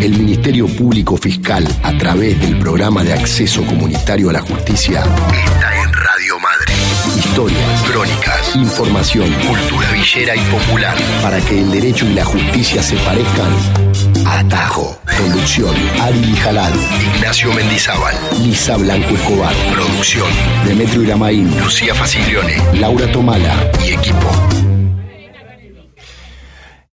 El Ministerio Público Fiscal, a través del programa de acceso comunitario a la justicia, está en Radio Madre. Historias, crónicas, información, cultura villera y popular, para que el derecho y la justicia se parezcan. Atajo. Conducción, Ari Jalal, Ignacio Mendizábal, Lisa Blanco Escobar. Producción, Demetrio Iramaín, Lucía Facilione, Laura Tomala y equipo.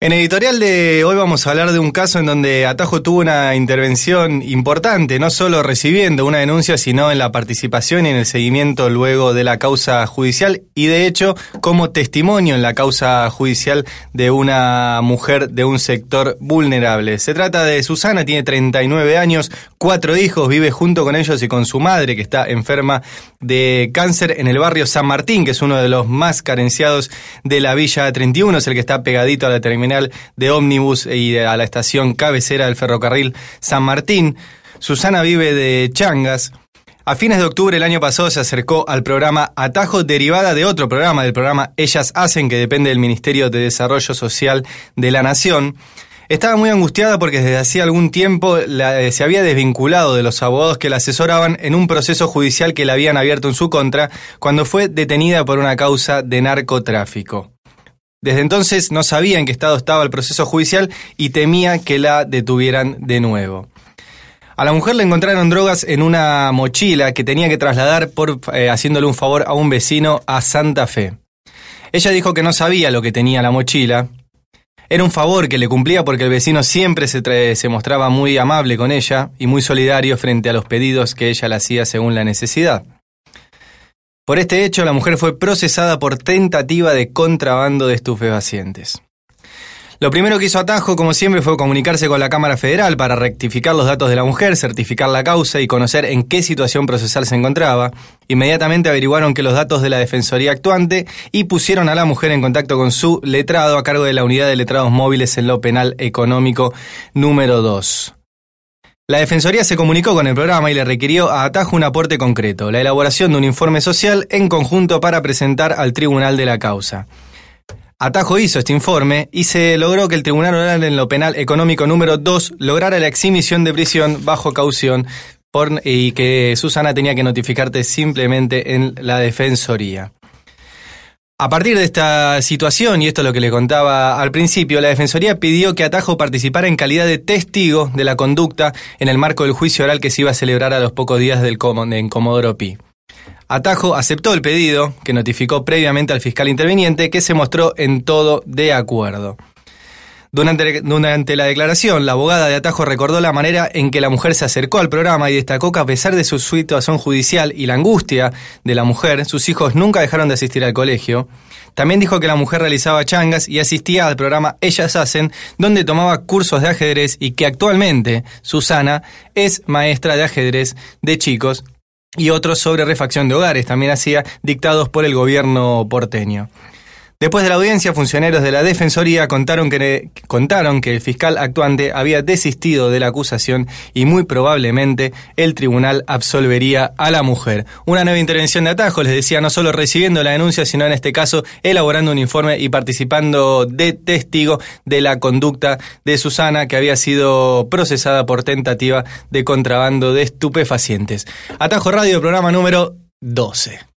En editorial de hoy vamos a hablar de un caso en donde Atajo tuvo una intervención importante, no solo recibiendo una denuncia, sino en la participación y en el seguimiento luego de la causa judicial y de hecho como testimonio en la causa judicial de una mujer de un sector vulnerable. Se trata de Susana, tiene 39 años, cuatro hijos, vive junto con ellos y con su madre que está enferma de cáncer en el barrio San Martín, que es uno de los más carenciados de la Villa 31, es el que está pegadito a la terminal de ómnibus y a la estación cabecera del ferrocarril San Martín. Susana vive de changas. A fines de octubre del año pasado se acercó al programa Atajo, derivada de otro programa, del programa Ellas Hacen, que depende del Ministerio de Desarrollo Social de la Nación. Estaba muy angustiada porque desde hacía algún tiempo eh, se había desvinculado de los abogados que la asesoraban en un proceso judicial que le habían abierto en su contra cuando fue detenida por una causa de narcotráfico. Desde entonces no sabía en qué estado estaba el proceso judicial y temía que la detuvieran de nuevo. A la mujer le encontraron drogas en una mochila que tenía que trasladar por eh, haciéndole un favor a un vecino a Santa Fe. Ella dijo que no sabía lo que tenía la mochila. Era un favor que le cumplía porque el vecino siempre se, se mostraba muy amable con ella y muy solidario frente a los pedidos que ella le hacía según la necesidad. Por este hecho, la mujer fue procesada por tentativa de contrabando de estupefacientes. Lo primero que hizo Atajo, como siempre, fue comunicarse con la Cámara Federal para rectificar los datos de la mujer, certificar la causa y conocer en qué situación procesal se encontraba. Inmediatamente averiguaron que los datos de la Defensoría actuante y pusieron a la mujer en contacto con su letrado a cargo de la Unidad de Letrados Móviles en lo Penal Económico número 2. La Defensoría se comunicó con el programa y le requirió a Atajo un aporte concreto, la elaboración de un informe social en conjunto para presentar al tribunal de la causa. Atajo hizo este informe y se logró que el Tribunal Oral en lo Penal Económico número 2 lograra la exhibición de prisión bajo caución y que Susana tenía que notificarte simplemente en la Defensoría. A partir de esta situación, y esto es lo que le contaba al principio, la Defensoría pidió que Atajo participara en calidad de testigo de la conducta en el marco del juicio oral que se iba a celebrar a los pocos días del en Comodoro Pi. Atajo aceptó el pedido, que notificó previamente al fiscal interviniente, que se mostró en todo de acuerdo. Durante, la declaración, la abogada de Atajo recordó la manera en que la mujer se acercó al programa y destacó que a pesar de su situación judicial y la angustia de la mujer, sus hijos nunca dejaron de asistir al colegio. También dijo que la mujer realizaba changas y asistía al programa Ellas Hacen, donde tomaba cursos de ajedrez y que actualmente Susana es maestra de ajedrez de chicos y otros sobre refacción de hogares, también hacía dictados por el gobierno porteño. Después de la audiencia, funcionarios de la Defensoría contaron que, contaron que el fiscal actuante había desistido de la acusación y muy probablemente el tribunal absolvería a la mujer. Una nueva intervención de atajo, les decía, no solo recibiendo la denuncia, sino en este caso elaborando un informe y participando de testigo de la conducta de Susana, que había sido procesada por tentativa de contrabando de estupefacientes. Atajo Radio, programa número 12.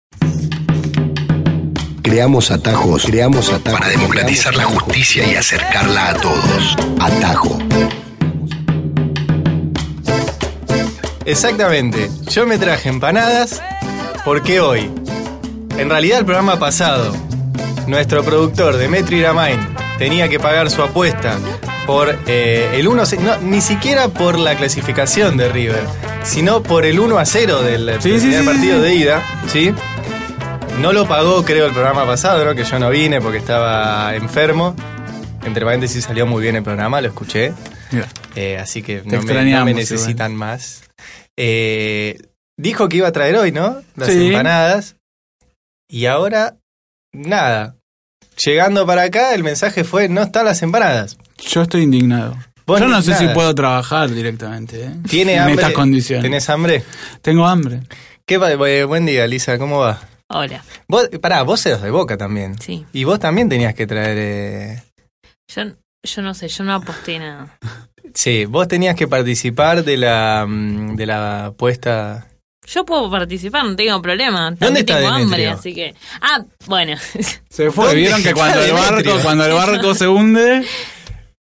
Creamos atajos, creamos atajos para democratizar la justicia y acercarla a todos. Atajo. Exactamente. Yo me traje empanadas porque hoy, en realidad el programa pasado, nuestro productor Demetri Iramain tenía que pagar su apuesta por eh, el 1 no, ni siquiera por la clasificación de River, sino por el 1 a 0 del primer partido de ida, ¿sí? No lo pagó, creo, el programa pasado, ¿no? Que yo no vine porque estaba enfermo. Entre paréntesis salió muy bien el programa, lo escuché. Eh, así que no me, necesitan más. Eh, dijo que iba a traer hoy, ¿no? Las empanadas. Y ahora, nada. Llegando para acá, el mensaje fue, no están las empanadas. Yo estoy indignado. Yo no sé si puedo trabajar directamente. ¿eh? ¿Tiene hambre? En estas condiciones. ¿Tenés hambre? Tengo hambre. ¿Qué, buen día, Lisa, ¿cómo va? Hola. Vos, pará, vos eres de Boca también. Sí. Y vos también tenías que traer... Eh... Yo, yo no sé, yo no aposté nada. Sí, vos tenías que participar de la, mm, de la puesta yo puedo participar, no tengo problema. ¿Dónde está tengo Demetrio? hambre, así que. Ah, bueno. Se fue, ¿Dónde vieron que cuando el barco, cuando el barco se hunde,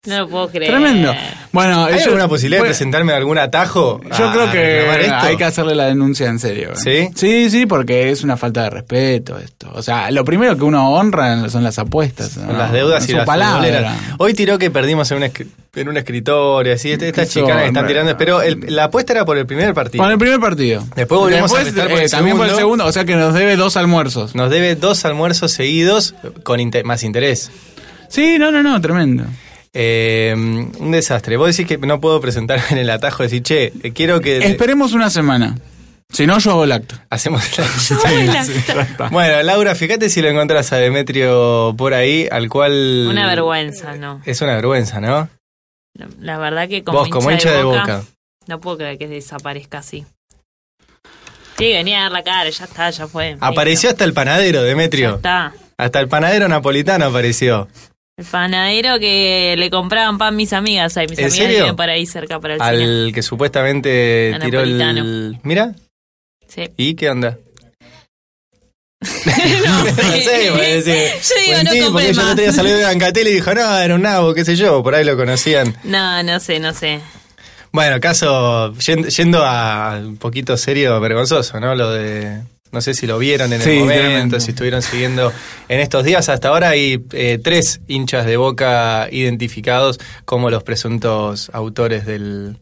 no lo puedo creer. tremendo. Bueno, ¿Hay yo- alguna posibilidad de presentarme algún atajo? Yo creo que reclamar esto? hay que hacerle la denuncia en serio. ¿eh? ¿Sí? Sí, sí, porque es una falta de respeto esto. O sea, lo primero que uno honra son las apuestas. ¿no? Las deudas y Su las palabra. futboleras. Hoy tiró que perdimos en un, en un escritorio, así, este- estas chicanas que están tirando, pero el- la apuesta era por el primer partido. Con el primer partido. Después volvimos a Después, apretar por el también por el segundo. o sea que nos debe dos almuerzos. Nos debe dos almuerzos seguidos con más interés. Sí, no, no, no, tremendo. Eh, un desastre. Vos decís que no puedo presentarme en el atajo, decir, che, quiero que... Esperemos una semana. Si no, yo hago el acto. Hacemos. Ya está. Bueno, Laura, fíjate si lo encontrás a Demetrio por ahí, al cual... Una vergüenza, ¿no? Es una vergüenza, ¿no? La, verdad que como Vos, como hincha de boca. No puedo creer que desaparezca así. Sí, venía a dar la cara, ya está, ya fue. Apareció hasta el panadero, Ya Demetrio. está. Hasta el panadero napolitano apareció. El panadero que le compraban pan mis amigas. Ay, mis ¿En amigas serio? viven por ahí cerca para el cine. Al que supuestamente A tiró el... Mira, Sí. ¿y qué onda? no, sé, a decir, Yo digo, buen no tipo, compré porque yo no más. tenía salido de Bancatel y dijo, no, era un nabo, qué sé yo, por ahí lo conocían. No, no sé, no sé. Bueno, caso, yendo, yendo a un poquito serio, vergonzoso, ¿no? Lo de, no sé si lo vieron en el momento, tremendo. si estuvieron siguiendo en estos días. Hasta ahora hay eh, tres hinchas de boca identificados como los presuntos autores del...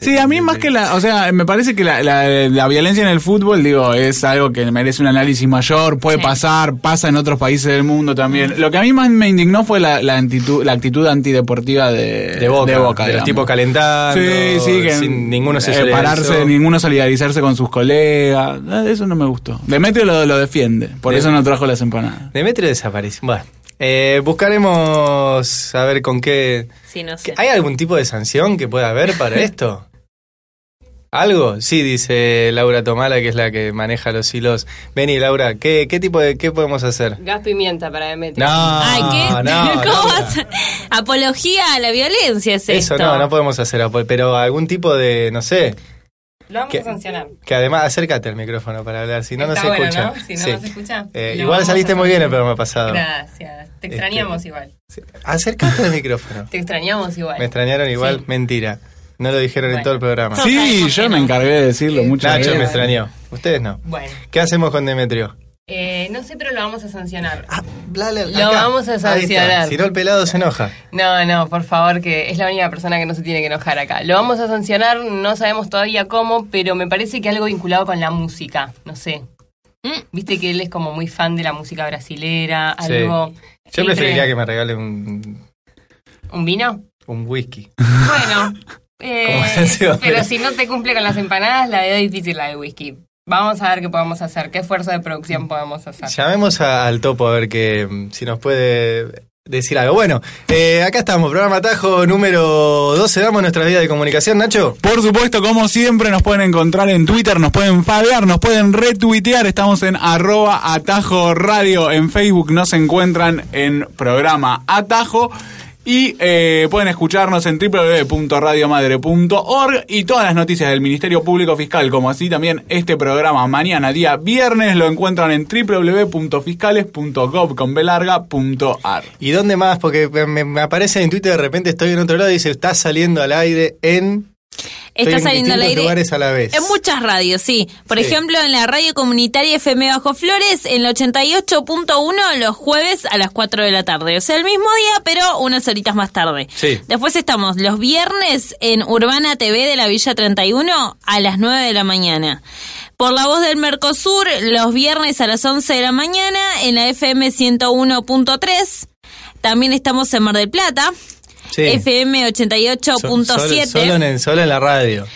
Sí, a mí más que la, o sea, me parece que la, la, la violencia en el fútbol, digo, es algo que merece un análisis mayor, puede Sí. pasar, pasa en otros países del mundo también. Lo que a mí más me indignó fue la, la, actitud, la actitud antideportiva de, De boca, de, los tipos calentando, Sí, sí, que sin ninguno se eh, pararse, ninguno solidarizarse con sus colegas, eso no me gustó. Demetrio lo, lo defiende, por eso no trajo las empanadas. Demetrio desapareció. Bueno, eh, buscaremos a ver con qué... Sí, no sé. ¿Hay algún tipo de sanción que pueda haber para esto? ¿Algo? Sí, dice Laura Tomala, que es la que maneja los hilos. Vení, Laura, ¿qué, qué tipo de qué podemos hacer? Gas pimienta para Demetrio. No, Ay, ¿qué? no, ¿Cómo Laura. vas a- Apología a la violencia es Eso esto. no, no podemos hacer, pero algún tipo de, no sé, Lo vamos a sancionar. que además acércate al micrófono para hablar, si no, no Está se bueno, escucha. ¿no? Si no, Sí. no se escucha. Eh, igual saliste muy bien el programa pasado. Gracias. Te extrañamos Este, igual. Sí. Acércate al micrófono. Te extrañamos igual. Me extrañaron igual, Sí. mentira. No lo dijeron en todo el programa. Sí, yo me encargué de decirlo muchas Nacho me extrañó. Ustedes no. Bueno, ¿Qué hacemos con Demetrio? eh, no sé, pero lo vamos a sancionar. Ah, bla, bla, Lo vamos a sancionar. Si no, el pelado se enoja. No, no, por favor, que es la única persona que no se tiene que enojar acá. Lo vamos a sancionar, no sabemos todavía cómo, pero me parece que algo vinculado con la música, no sé. Mm. Viste que él es como muy fan de la música brasilera, Sí. algo... Yo preferiría que me regale un, ¿Un vino? un whisky. Bueno, eh, pero si no te cumple con las empanadas, la veo difícil la de whisky. Vamos a ver qué podemos hacer, qué esfuerzo de producción podemos hacer. Llamemos a- al topo a ver que, si nos puede decir algo. Bueno, eh, acá estamos, programa Tajo número 12. Damos nuestra vida de comunicación, Nacho. Por supuesto, como siempre, nos pueden encontrar en Twitter, nos pueden fabear, nos pueden retuitear. Estamos en arroba Atajo Radio. En Facebook nos encuentran en programa Atajo. Y eh, pueden escucharnos en www.radiomadre.org y todas las noticias del Ministerio Público Fiscal, como así también este programa mañana, día viernes, lo encuentran en www.fiscales.gov.ar. ¿Y dónde más? Porque me, aparece en Twitter de repente estoy en otro lado y dice, está saliendo al aire en... estoy Está en saliendo al aire lugares a la vez. en muchas radios, sí. Por Sí. ejemplo, en la radio comunitaria FM Bajo Flores, en el 88.1 los jueves a las 4 de la tarde. O sea, el mismo día, pero unas horitas más tarde. Sí. Después estamos los viernes en Urbana TV de la Villa 31 a las 9 de la mañana. Por la voz del Mercosur, los viernes a las 11 de la mañana en la FM 101.3. También estamos en Mar del Plata, Sí. FM So- 88.7. Solo, solo en, solo en la radio.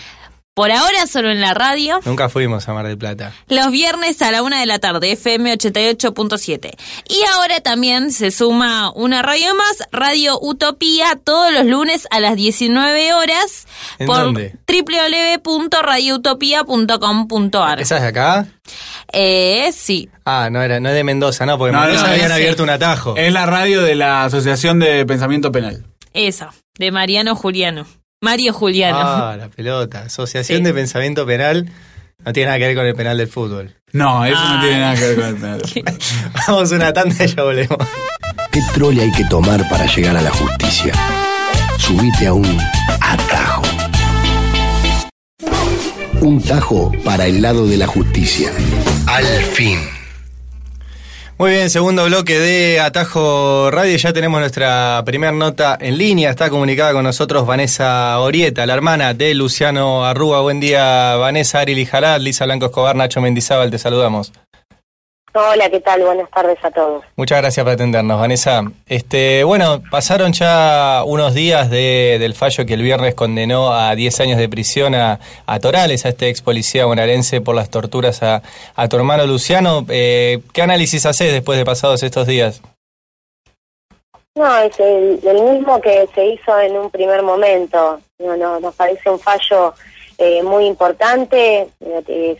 Por ahora solo en la radio. Nunca fuimos a Mar del Plata. Los viernes a la una de la tarde, FM 88.7. Y ahora también se suma una radio más, Radio Utopía, todos los lunes a las 19 horas ¿En por dónde? www.radioutopía.com.ar. ¿Esa es de acá? Eh, sí. Ah, no era, no es de Mendoza, no, porque No, Mendoza no, habían ese. abierto un atajo. Es la radio de la Asociación de Pensamiento Penal. Esa. De Mariano Juliano. Mario Juliano. Ah, la pelota. Asociación Sí. de Pensamiento Penal. No tiene nada que ver con el penal del fútbol. No, eso no Ah. tiene nada que ver con el penal. Vamos a una tanda y ya volvemos. ¿Qué trole hay que tomar para llegar a la justicia? Subite a un atajo. Un tajo para el lado de la justicia. Al fin. Muy bien, segundo bloque de Atajo Radio. Ya tenemos nuestra primera nota en línea. Está comunicada con nosotros Vanessa Orieta, la hermana de Luciano Arruga. Buen día, Vanessa, Ari Lijalad, Lisa Blanco Escobar, Nacho Mendizábal, te saludamos. Hola, ¿qué tal? Buenas tardes a todos. Muchas gracias por atendernos, Vanessa. Este, bueno, pasaron ya unos días de- del fallo que el viernes condenó a 10 años de prisión a, a Torales, a este ex policía bonaerense por las torturas a, a tu hermano Luciano. Eh, ¿Qué análisis haces después de pasados estos días? No, es el, el mismo que se hizo en un primer momento. No, no, nos parece un fallo eh, muy importante. Es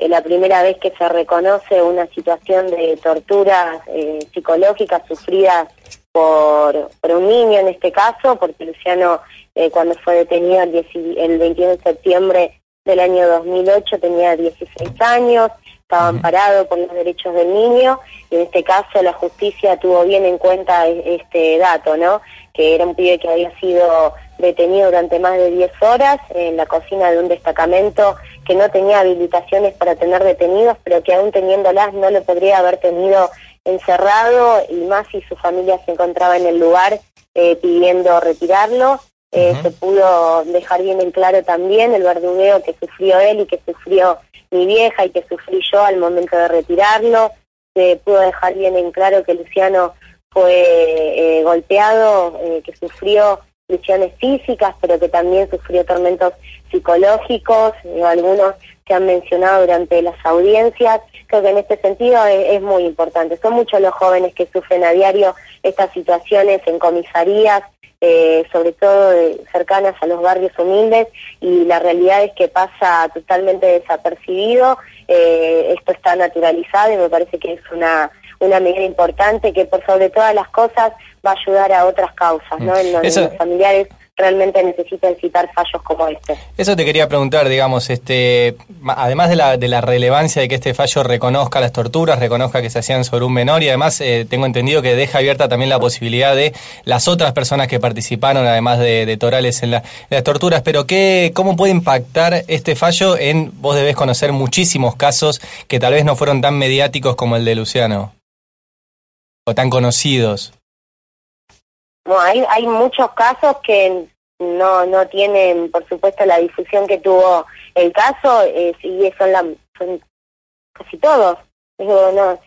eh, la primera vez que se reconoce una situación de torturas eh, psicológicas sufridas por, por un niño en este caso, porque Luciano eh, cuando fue detenido el, 10 el 21 de septiembre del año 2008 tenía 16 años, estaba amparado por los derechos del niño y en este caso la justicia tuvo bien en cuenta e- este dato, ¿no? Que era un pibe que había sido detenido durante más de 10 horas en la cocina de un destacamento que no tenía habilitaciones para tener detenidos, pero que aún teniéndolas no lo podría haber tenido encerrado y más si su familia se encontraba en el lugar eh, pidiendo retirarlo. Eh. Se pudo dejar bien en claro también el verdugueo que sufrió él y que sufrió mi vieja y que sufrí yo al momento de retirarlo. Se pudo dejar bien en claro que Luciano fue eh, golpeado, que sufrió lesiones físicas, pero que también sufrió tormentos psicológicos, eh, algunos que han mencionado durante las audiencias. Creo que en este sentido es, es muy importante. Son muchos los jóvenes que sufren a diario estas situaciones en comisarías, eh, sobre todo de- cercanas a los barrios humildes, y la realidad es que pasa totalmente desapercibido. Eh, esto está naturalizado y me parece que es una una medida importante que por sobre todas las cosas va a ayudar a otras causas, ¿no? En donde Eso- los familiares realmente necesitan citar fallos como este. Eso te quería preguntar, digamos, este, además de la, de la relevancia de que este fallo reconozca las torturas, reconozca que se hacían sobre un menor y además eh, tengo entendido que deja abierta también la posibilidad de las otras personas que participaron, además de, de Torales, en, la- en las torturas. Pero ¿qué, ¿cómo puede impactar este fallo en, vos debés conocer muchísimos casos que tal vez no fueron tan mediáticos como el de Luciano? Tan conocidos. No, hay, hay muchos casos que no, no tienen, por supuesto, la difusión que tuvo el caso, eh, y son, la, son casi todos. Digo, no,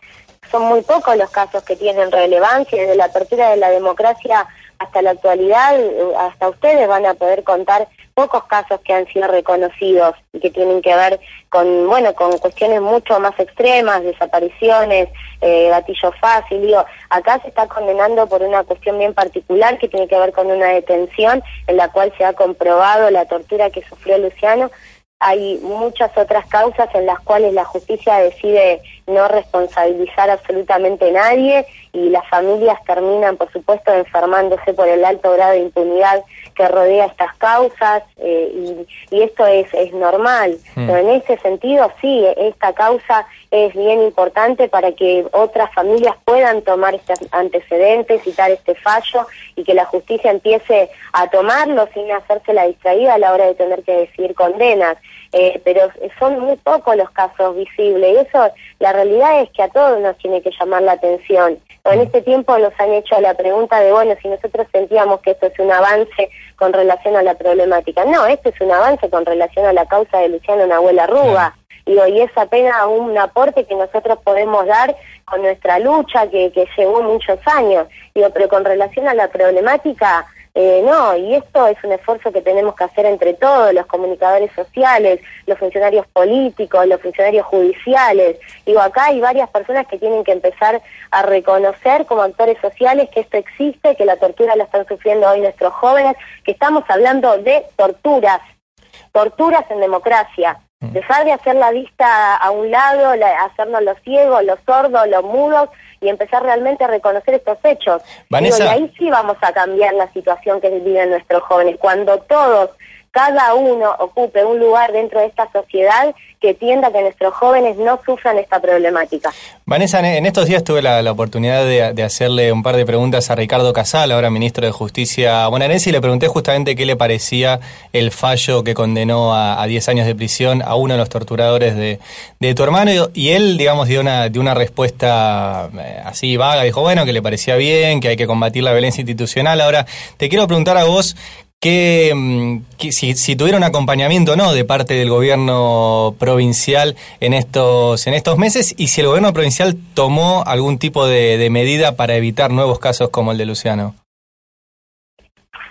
son muy pocos los casos que tienen relevancia, desde la apertura de la democracia hasta la actualidad, eh, hasta ustedes van a poder contar pocos casos que han sido reconocidos y que tienen que ver con, bueno, con cuestiones mucho más extremas, desapariciones, eh, gatillo fácil, digo, acá se está condenando por una cuestión bien particular que tiene que ver con una detención en la cual se ha comprobado la tortura que sufrió Luciano. Hay muchas otras causas en las cuales la justicia decide no responsabilizar absolutamente a nadie y las familias terminan, por supuesto, enfermándose por el alto grado de impunidad que rodea estas causas eh, y, y esto es, es normal. Hmm. Pero en ese sentido, sí, esta causa es bien importante para que otras familias puedan tomar estos antecedentes, citar este fallo y que la justicia empiece a tomarlo sin hacerse la distraída a la hora de tener que decidir condenas. Eh, pero son muy pocos los casos visibles y eso, la realidad es que a todos nos tiene que llamar la atención. En este tiempo nos han hecho la pregunta de, bueno, si nosotros sentíamos que esto es un avance con relación a la problemática. No, esto es un avance con relación a la causa de Luciano Nahuel Arruga. Y es apenas un aporte que nosotros podemos dar con nuestra lucha que, que llevó muchos años. Digo, pero con relación a la problemática, eh, no, y esto es un esfuerzo que tenemos que hacer entre todos, los comunicadores sociales, los funcionarios políticos, los funcionarios judiciales. Digo, acá hay varias personas que tienen que empezar a reconocer como actores sociales que esto existe, que la tortura la están sufriendo hoy nuestros jóvenes, que estamos hablando de torturas, torturas en democracia. Dejar de hacer la vista a un lado, la, hacernos los ciegos, los sordos, los mudos y empezar realmente a reconocer estos hechos. Digo, y ahí sí vamos a cambiar la situación que viven nuestros jóvenes. Cuando todos cada uno ocupe un lugar dentro de esta sociedad que tienda que nuestros jóvenes no sufran esta problemática. Vanessa, en estos días tuve la, oportunidad de, hacerle un par de preguntas a Ricardo Casal, ahora ministro de Justicia bonaerense, y le pregunté justamente qué le parecía el fallo que condenó a, 10 años de prisión a uno de los torturadores de, tu hermano, y él, digamos, dio una, dio una respuesta eh, así vaga, dijo, bueno, que le parecía bien, que hay que combatir la violencia institucional. Ahora, te quiero preguntar a vos, Mm, que, si, si, tuvieron acompañamiento no de parte del gobierno provincial en estos en estos meses y si el gobierno provincial tomó algún tipo de, medida para evitar nuevos casos como el de Luciano.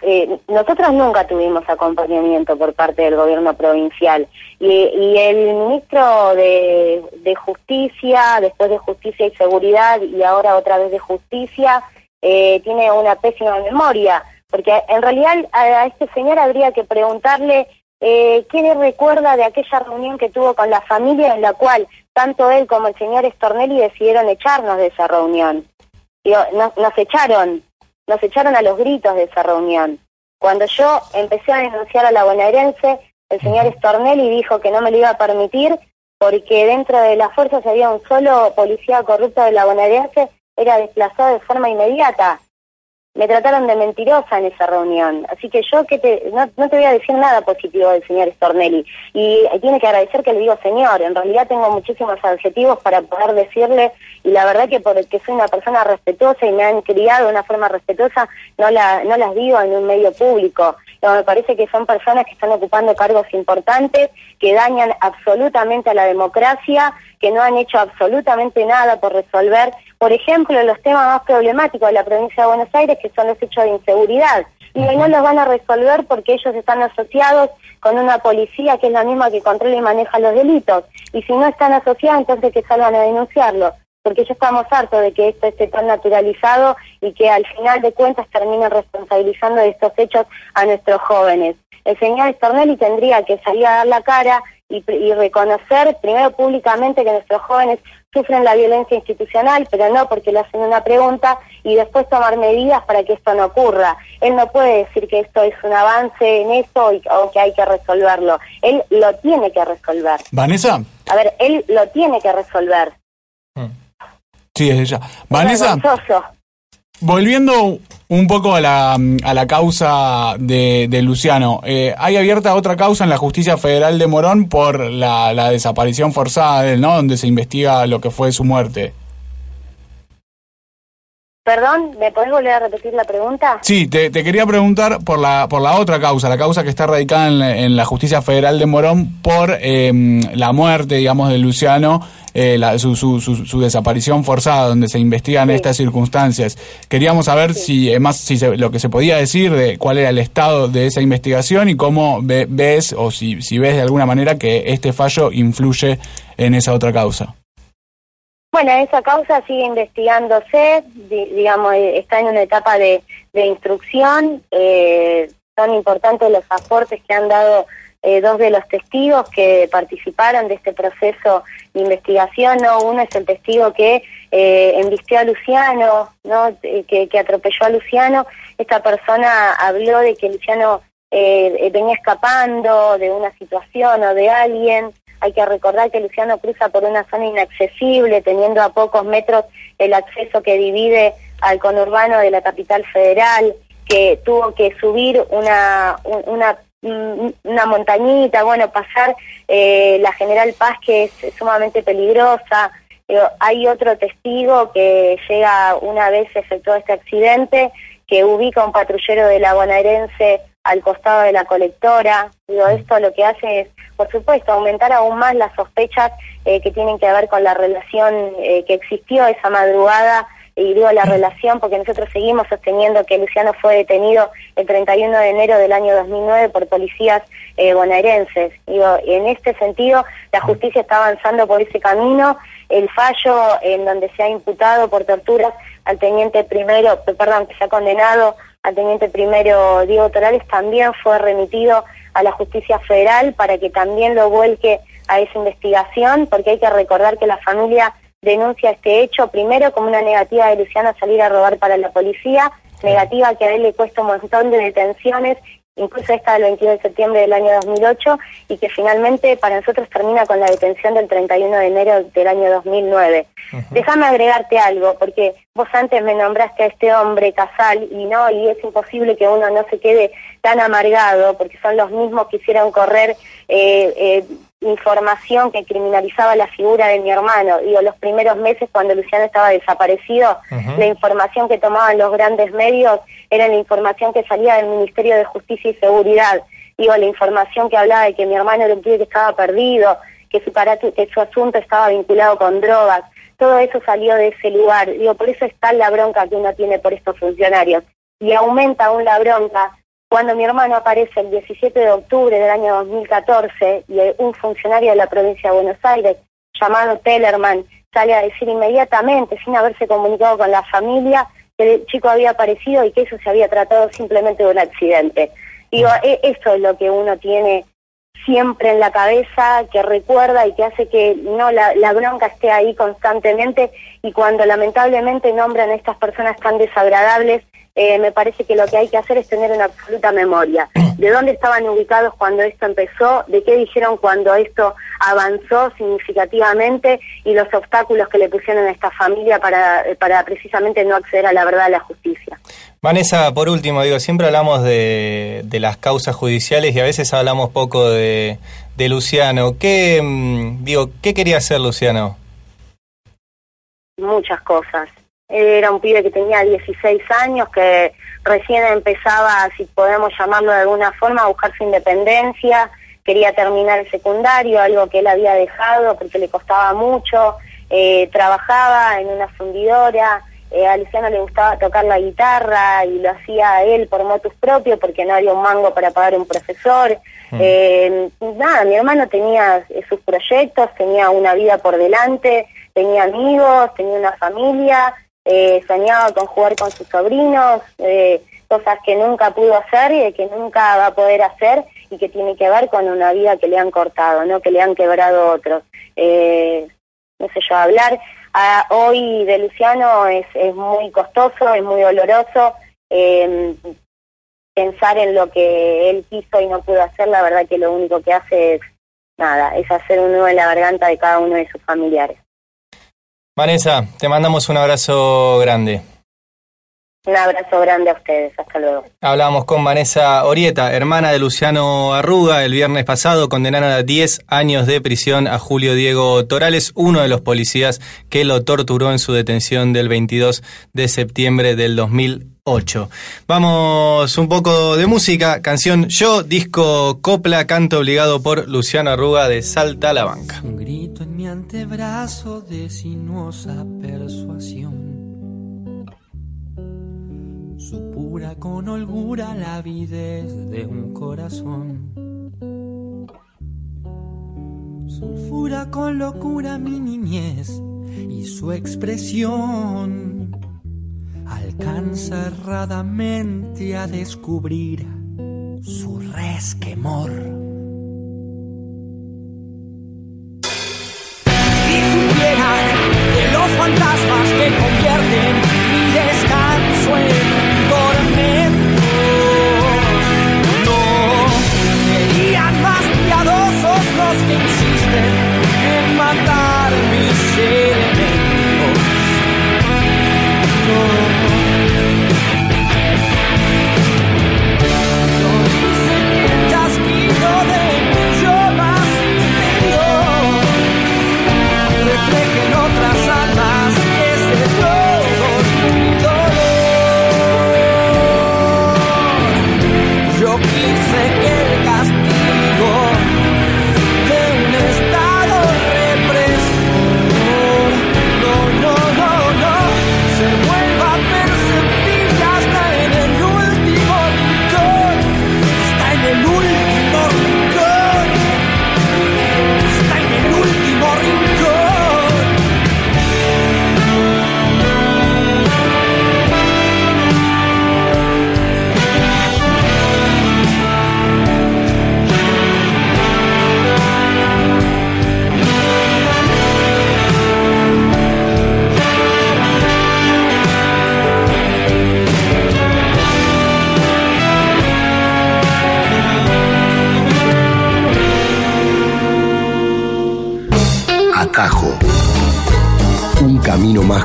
Eh, nosotros nunca tuvimos acompañamiento por parte del gobierno provincial. Y, y el ministro de, de, Justicia, después de Justicia y Seguridad y ahora otra vez de Justicia, eh, tiene una pésima memoria porque en realidad a, este señor habría que preguntarle eh, qué le recuerda de aquella reunión que tuvo con la familia en la cual tanto él como el señor Stornelli decidieron echarnos de esa reunión. nos, nos echaron, nos echaron a los gritos de esa reunión. Cuando yo empecé a denunciar a la bonaerense, el señor Stornelli dijo que no me lo iba a permitir porque dentro de las fuerzas había un solo policía corrupto de la bonaerense, era desplazado de forma inmediata me trataron de mentirosa en esa reunión. Así que yo que te, no, no, te voy a decir nada positivo del señor Stornelli. Y tiene que agradecer que le digo señor. En realidad tengo muchísimos adjetivos para poder decirle y la verdad que porque soy una persona respetuosa y me han criado de una forma respetuosa, no, la, no las digo en un medio público. Me parece que son personas que están ocupando cargos importantes, que dañan absolutamente a la democracia, que no han hecho absolutamente nada por resolver por ejemplo, los temas más problemáticos de la provincia de Buenos Aires, que son los hechos de inseguridad. Y no los van a resolver porque ellos están asociados con una policía que es la misma que controla y maneja los delitos. Y si no están asociados, entonces que salgan a denunciarlo. Porque ya estamos hartos de que esto esté tan naturalizado y que al final de cuentas terminen responsabilizando de estos hechos a nuestros jóvenes. El señor Stornelli tendría que salir a dar la cara y, y reconocer primero públicamente que nuestros jóvenes sufren la violencia institucional, pero no porque le hacen una pregunta y después tomar medidas para que esto no ocurra. Él no puede decir que esto es un avance en eso o que hay que resolverlo. Él lo tiene que resolver. Vanessa. A ver, él lo tiene que resolver. Sí, es ella. Vanessa. Volviendo un poco a la, a la causa de, de Luciano, eh, hay abierta otra causa en la justicia federal de Morón por la, la desaparición forzada de él, ¿no? Donde se investiga lo que fue su muerte. Perdón, ¿me podés volver a repetir la pregunta? Sí, te, quería preguntar por la por la otra causa, la causa que está radicada en, la justicia federal de Morón por em, la muerte, digamos, de Luciano, eh, su, su, su, desaparición forzada, donde se investigan estas circunstancias. Queríamos saber si, más, si lo que se podía decir de cuál era el estado de esa investigación y cómo ves, o si, si ves de alguna manera que este fallo influye en esa otra causa. Bueno, esa causa sigue investigándose, digamos, eh, está en una etapa de, instrucción. Eh, son importantes los aportes que han dado eh, dos de los testigos que participaron de este proceso de investigación. ¿no? Uno es el testigo que eh, embistió a Luciano, ¿no? que, que atropelló a Luciano. Esta persona habló de que Luciano venía escapando de una situación o de alguien. Hay que recordar que Luciano cruza por una zona inaccesible, teniendo a pocos metros el acceso que divide al conurbano de la capital federal, que tuvo que subir una, una montañita, bueno, pasar eh, la General Paz, que es sumamente peligrosa. Eh, hay otro testigo que llega una vez efectuó este accidente, que ubica un patrullero de la bonaerense al costado de la colectora. Digo, esto lo que hace es, por supuesto, aumentar aún más las sospechas eh, que tienen que ver con la relación eh, que existió esa madrugada y digo la relación porque nosotros seguimos sosteniendo que Luciano fue detenido el 31 de enero del año 2009 por policías eh, bonaerenses. Digo, en este sentido, la justicia está avanzando por ese camino. El fallo en donde se ha imputado por torturas al teniente primero, perdón, que se ha condenado al teniente primero Diego Torales también fue remitido a la justicia federal para que también lo vuelque a esa investigación, porque hay que recordar que la familia denuncia este hecho, primero como una negativa de Luciano a salir a robar para la policía, negativa que a él le cuesta un montón de detenciones, incluso esta del 22 de septiembre del año 2008, y que finalmente para nosotros termina con la detención del 31 de enero del año 2009. Déjame agregarte algo, porque vos antes me nombraste a este hombre, Casal, y no, y es imposible que uno no se quede tan amargado, porque son los mismos que hicieron correr eh, eh, información que criminalizaba la figura de mi hermano. Digo, los primeros meses cuando Luciano estaba desaparecido, la información que tomaban los grandes medios era la información que salía del Ministerio de Justicia y Seguridad. Digo, la información que hablaba de que mi hermano era un pibe que estaba perdido, que su, que su asunto estaba vinculado con drogas. Todo eso salió de ese lugar. Digo, por eso está la bronca que uno tiene por estos funcionarios. Y aumenta aún la bronca cuando mi hermano aparece el 17 de octubre del año 2014 y un funcionario de la provincia de Buenos Aires llamado Tellerman sale a decir inmediatamente, sin haberse comunicado con la familia, que el chico había aparecido y que eso se había tratado simplemente de un accidente. Digo, e, eso es lo que uno tiene siempre en la cabeza, que recuerda y que hace que no la, la, bronca esté ahí constantemente y cuando lamentablemente nombran a estas personas tan desagradables, eh, me parece que lo que hay que hacer es tener una absoluta memoria. ¿De dónde estaban ubicados cuando esto empezó? ¿De qué dijeron cuando esto avanzó significativamente? Y los obstáculos que le pusieron a esta familia para, para precisamente no acceder a la verdad, a la justicia. Vanessa, por último, digo, siempre hablamos de, de las causas judiciales y a veces hablamos poco de, de Luciano. ¿Qué, mm, digo, ¿Qué quería hacer Luciano? Muchas cosas era un pibe que tenía 16 años, que recién empezaba, si podemos llamarlo de alguna forma, a buscar su independencia, quería terminar el secundario, algo que él había dejado porque le costaba mucho, eh, trabajaba en una fundidora, eh, a Luciano le gustaba tocar la guitarra y lo hacía él por motus propio porque no había un mango para pagar un profesor. Mm. Eh, nada, mi hermano tenía sus proyectos, tenía una vida por delante, tenía amigos, tenía una familia, eh, soñaba con jugar con sus sobrinos, eh, cosas que nunca pudo hacer y que nunca va a poder hacer y que tiene que ver con una vida que le han cortado, no que le han quebrado otros. Eh, no sé yo, hablar hoy de Luciano es, muy costoso, es muy doloroso. Em, pensar en lo que él quiso y no pudo hacer, la verdad que lo único que hace es nada, es hacer un nudo en la garganta de cada uno de sus familiares. Vanessa, te mandamos un abrazo grande. Un abrazo grande a ustedes, hasta luego. Hablábamos con Vanessa Orieta, hermana de Luciano Arruga, el viernes pasado condenaron a 10 años de prisión a Julio Diego Torales, uno de los policías que lo torturó en su detención del 22 de septiembre del 2008. Vamos un poco de música, canción Yo, disco Copla, canto obligado por Luciano Arruga de Salta a la Banca. Un grito en mi antebrazo de sinuosa persuasión con holgura la avidez de un corazón. Sulfura con locura mi niñez y su expresión alcanza erradamente a descubrir su resquemor.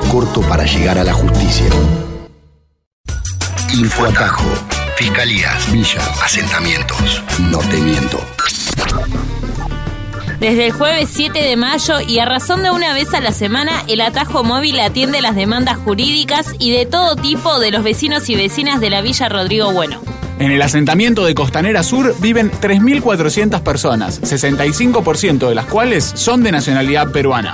Corto para llegar a la justicia. Infoatajo. Fiscalías, villas, asentamientos. No te miento. Desde el jueves 7 de mayo y a razón de una vez a la semana, el atajo móvil atiende las demandas jurídicas y de todo tipo de los vecinos y vecinas de la Villa Rodrigo Bueno. En el asentamiento de Costanera Sur viven 3.400 personas, 65% de las cuales son de nacionalidad peruana.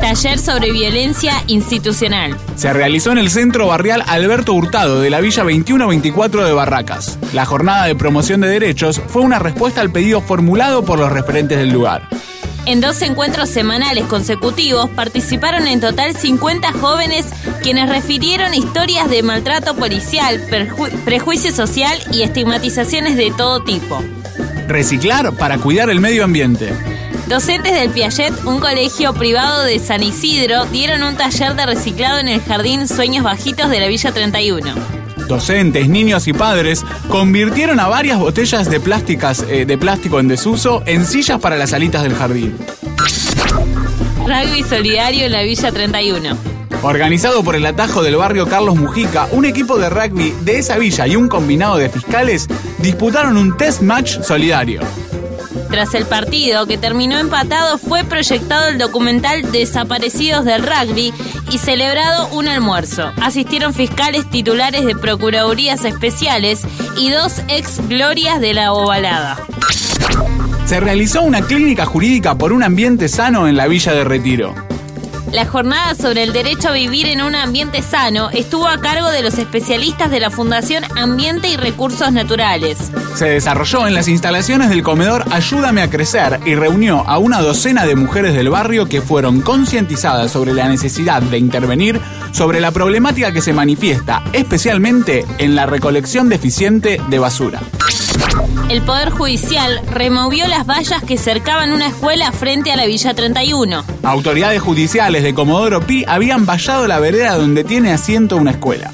Taller sobre violencia institucional. Se realizó en el centro barrial Alberto Hurtado de la Villa 2124 de Barracas. La jornada de promoción de derechos fue una respuesta al pedido formulado por los referentes del lugar. En dos encuentros semanales consecutivos participaron en total 50 jóvenes quienes refirieron historias de maltrato policial, perju- prejuicio social y estigmatizaciones de todo tipo. Reciclar para cuidar el medio ambiente. Docentes del Piaget, un colegio privado de San Isidro, dieron un taller de reciclado en el jardín Sueños Bajitos de la Villa 31. Docentes, niños y padres convirtieron a varias botellas de, plásticas, eh, de plástico en desuso en sillas para las salitas del jardín. Rugby solidario en la Villa 31. Organizado por el atajo del barrio Carlos Mujica, un equipo de rugby de esa villa y un combinado de fiscales disputaron un test match solidario. Tras el partido, que terminó empatado, fue proyectado el documental Desaparecidos del Rugby y celebrado un almuerzo. Asistieron fiscales titulares de Procuradurías Especiales y dos ex glorias de la ovalada. Se realizó una clínica jurídica por un ambiente sano en la villa de Retiro. La jornada sobre el derecho a vivir en un ambiente sano estuvo a cargo de los especialistas de la Fundación Ambiente y Recursos Naturales. Se desarrolló en las instalaciones del comedor Ayúdame a Crecer y reunió a una docena de mujeres del barrio que fueron concientizadas sobre la necesidad de intervenir sobre la problemática que se manifiesta especialmente en la recolección deficiente de basura. El Poder Judicial removió las vallas que cercaban una escuela frente a la Villa 31. Autoridades judiciales de Comodoro Pi habían vallado la vereda donde tiene asiento una escuela.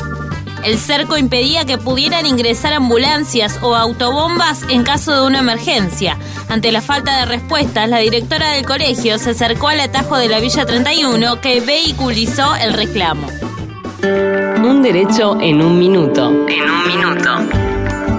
El cerco impedía que pudieran ingresar ambulancias o autobombas en caso de una emergencia. Ante la falta de respuestas, la directora del colegio se acercó al atajo de la Villa 31 que vehiculizó el reclamo. Un derecho en un minuto. En un minuto.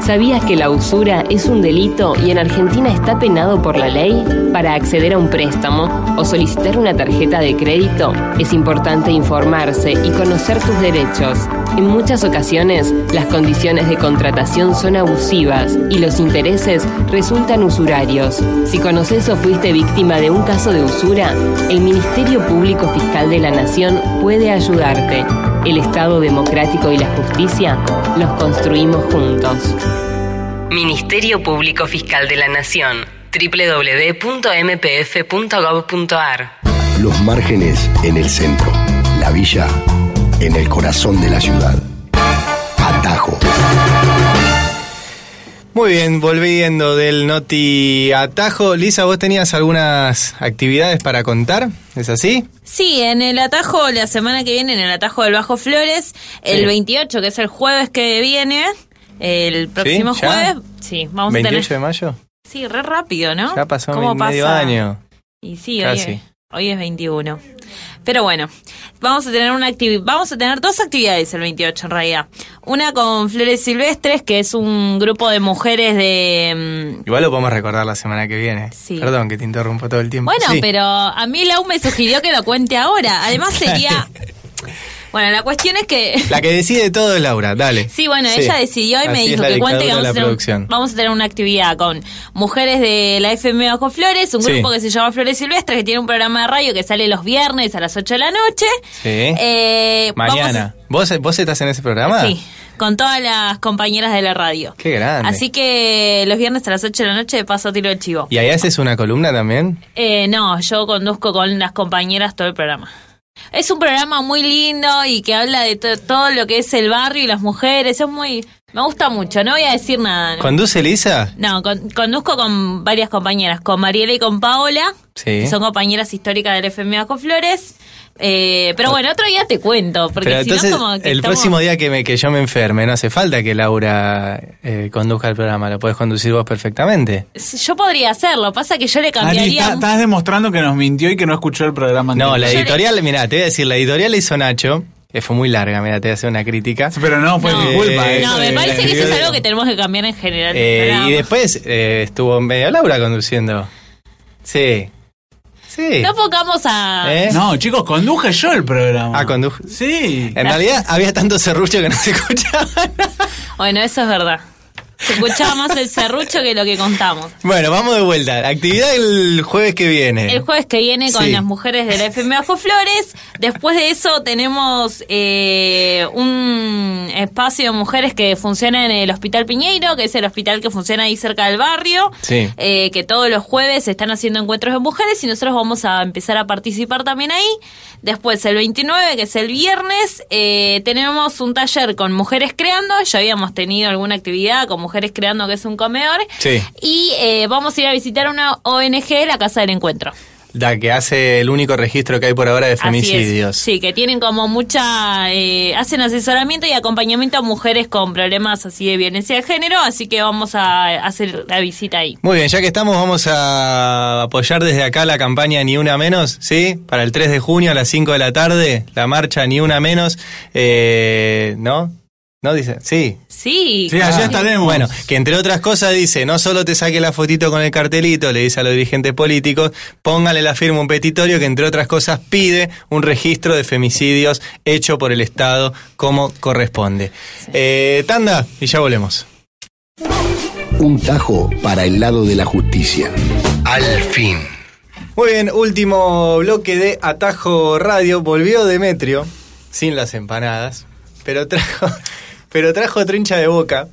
¿Sabías que la usura es un delito y en Argentina está penado por la ley? Para acceder a un préstamo o solicitar una tarjeta de crédito, es importante informarse y conocer tus derechos. En muchas ocasiones, las condiciones de contratación son abusivas y los intereses resultan usurarios. Si conoces o fuiste víctima de un caso de usura, el Ministerio Público Fiscal de la Nación puede ayudarte. El Estado democrático y la justicia los construimos juntos. Ministerio Público Fiscal de la Nación www.mpf.gov.ar Los márgenes en el centro. La villa en el corazón de la ciudad. Atajo. Muy bien, volviendo del Noti Atajo. Lisa, ¿vos tenías algunas actividades para contar? ¿Es así? Sí, en el atajo, la semana que viene, en el atajo del Bajo Flores, el Sí. 28, que es el jueves que viene, el próximo jueves, sí, vamos a 28 tener... de mayo. Sí, re rápido, ¿no? Ya pasó ¿Cómo medio pasa? año. Y sí, hoy es, hoy es 21. Pero bueno, vamos a tener una vamos a tener dos actividades el 28 en realidad. Una con Flores Silvestres, que es un grupo de mujeres de mm, Igual lo podemos recordar la semana que viene. Sí. Perdón que te interrumpo todo el tiempo. Bueno, Sí. pero a mí Lau me sugirió que lo cuente ahora. Además sería... Bueno, la cuestión es que... La que decide todo es Laura, dale. Sí, bueno, ella decidió y me Así dijo que cuente que vamos vamos a tener una actividad con mujeres de la FM Bajo Flores, un Sí. grupo que se llama Flores Silvestres, que tiene un programa de radio que sale los viernes a las 8 de la noche. Sí. Eh, Mañana. ¿Vos, ¿Vos estás en ese programa? sí, con todas las compañeras de la radio. Qué grande. Así que los viernes a las 8 de la noche paso tiro el chivo. ¿Y ahí haces una columna también? Eh, no, yo conduzco con las compañeras todo el programa. Es un programa muy lindo y que habla de to- todo lo que es el barrio y las mujeres. Es muy... Me gusta mucho, no voy a decir nada. ¿no? ¿Conduce Lisa? No, con- conduzco con varias compañeras, con Mariela y con Paola, Sí. que son compañeras históricas del FM Bajo Flores, Eh, pero bueno, otro día te cuento, porque Pero si entonces, no como que el estamos- próximo día que, me, que yo me enferme, no hace falta que Laura eh, conduzca el programa, lo puedes conducir vos perfectamente. Yo podría hacerlo, pasa que yo le Ari, cambiaría... está- estás demostrando que nos mintió y que no escuchó el programa No, anterior. la Yo le- editorial, mira, te voy a decir, la editorial la hizo Nacho, fue muy larga, mira, te voy a hacer una crítica. Pero no, fue no, mi culpa. Eh, no, me de- parece que eso es eh, algo que tenemos que cambiar en general. Eh, y después eh, estuvo medio Laura conduciendo. Sí. Sí. No pongamos a... ¿Eh? No, chicos, conduje yo el programa. Ah, condujo. Sí. En realidad había tanto serrucho que no se escuchaba. Bueno, eso es verdad. Se escuchaba más el serrucho que lo que contamos. Bueno, vamos de vuelta. Actividad el jueves que viene. El jueves que viene con Sí. las mujeres de la FM Bajo Flores. Después de eso tenemos eh, un espacio de mujeres que funciona en el Hospital Piñeiro, que es el hospital que funciona ahí cerca del barrio. Sí. Eh, que todos los jueves se están haciendo encuentros de mujeres y nosotros vamos a empezar a participar también ahí. Después el 29, que es el viernes, eh, tenemos un taller con mujeres creando. Ya habíamos tenido alguna actividad con mujeres creando, que es un comedor. Sí. Y eh, vamos a ir a visitar una ONG, la Casa del Encuentro. La que hace el único registro que hay por ahora de femicidios. Sí, que tienen como mucha... eh, hacen asesoramiento y acompañamiento a mujeres con problemas así de violencia de género, así que vamos a hacer la visita ahí. Muy bien, ya que estamos, vamos a apoyar desde acá la campaña Ni Una Menos, ¿sí? Para el 3 de junio a las 5 de la tarde, la marcha Ni Una Menos, eh, ¿no? ¿No dice? Sí. Sí. Sí, allá estaremos. Bueno, que entre otras cosas dice, no solo te saque la fotito con el cartelito, le dice a los dirigentes políticos, póngale la firma un petitorio que entre otras cosas pide un registro de femicidios hecho por el Estado como corresponde. Eh, tanda, y ya volvemos. Un tajo para el lado de la justicia. Al fin. Muy bien, último bloque de Atajo Radio. Volvió Demetrio, sin las empanadas, pero trajo, pero trajo trincha de boca.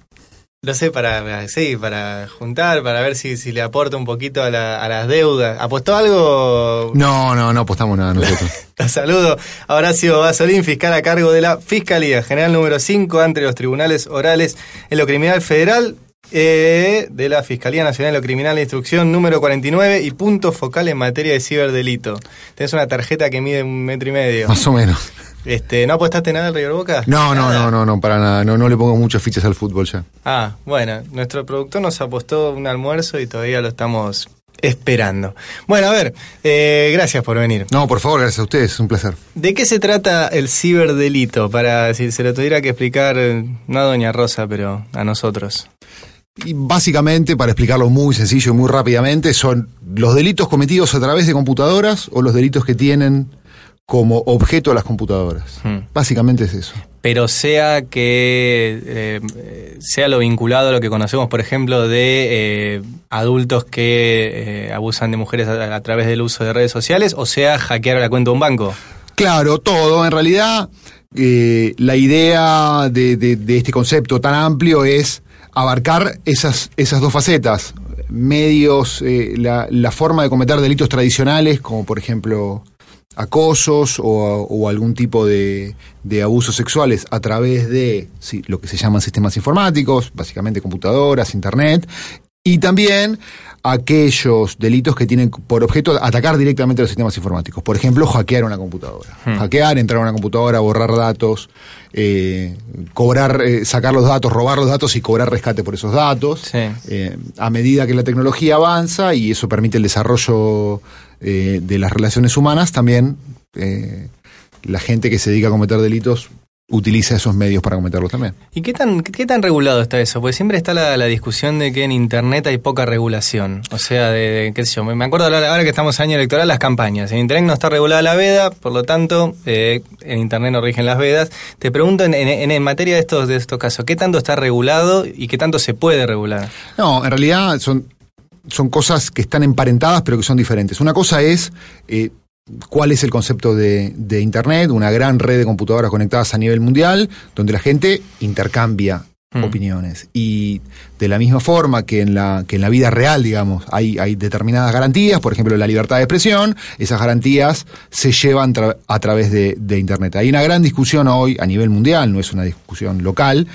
No sé, para, sí, para juntar, para ver si, si le aporta un poquito a, la- a las deudas. ¿Apostó algo? No, no, no apostamos nada nosotros. La saludo a Horacio Basolín, fiscal a cargo de la Fiscalía General número 5 ante los tribunales orales en lo criminal federal eh, de la Fiscalía Nacional de lo Criminal de Instrucción número 49 y punto focal en materia de ciberdelito. Tenés una tarjeta que mide un metro y medio. Más o menos. Este, ¿No apostaste nada al River Boca? No, no, no, no, no, para nada. No, no le pongo muchas fichas al fútbol ya. Ah, bueno, nuestro productor nos apostó un almuerzo y todavía lo estamos esperando. Bueno, a ver, eh, gracias por venir. No, por favor, gracias a ustedes, es un placer. ¿De qué se trata el ciberdelito? Para si se lo tuviera que explicar, eh, no a Doña Rosa, pero a nosotros. Y básicamente, para explicarlo muy sencillo y muy rápidamente, son los delitos cometidos a través de computadoras o los delitos que tienen como objeto las computadoras. Hmm. Básicamente es eso. Pero sea que eh, sea lo vinculado a lo que conocemos, por ejemplo, de eh, adultos que eh, abusan de mujeres a, a través del uso de redes sociales, o sea hackear la cuenta de un banco. Claro, todo. En realidad, eh, la idea de, de- de este concepto tan amplio es abarcar esas, esas dos facetas. Medios, la, la forma de cometer delitos tradicionales, como por ejemplo acosos o, o algún tipo de, de abusos sexuales a través de sí, lo que se llaman sistemas informáticos, básicamente computadoras, internet, y también aquellos delitos que tienen por objeto atacar directamente los sistemas informáticos. Por ejemplo, hackear una computadora. Hmm. Hackear, entrar a una computadora, borrar datos, eh, cobrar, eh, sacar los datos, robar los datos y cobrar rescate por esos datos. Sí. Eh, a medida que la tecnología avanza y eso permite el desarrollo eh, de las relaciones humanas, también eh, la gente que se dedica a cometer delitos utiliza esos medios para cometerlos también. ¿Y qué tan, qué tan regulado está eso? Porque siempre está la, la discusión de que en Internet hay poca regulación. O sea, de, de- qué sé yo, me acuerdo ahora que estamos en año electoral, las campañas. En Internet no está regulada la veda, por lo tanto, eh, en Internet no rigen las vedas. Te pregunto, en, en- en materia de estos, de estos casos, ¿qué tanto está regulado y qué tanto se puede regular? No, en realidad son, son cosas que están emparentadas pero que son diferentes. Una cosa es eh, cuál es el concepto de, de Internet, una gran red de computadoras conectadas a nivel mundial, donde la gente intercambia Mm. opiniones. Y de la misma forma que en la, que en la vida real, digamos, hay, hay determinadas garantías, por ejemplo, la libertad de expresión, esas garantías se llevan tra- a través de, de Internet. Hay una gran discusión hoy a nivel mundial, no es una discusión local,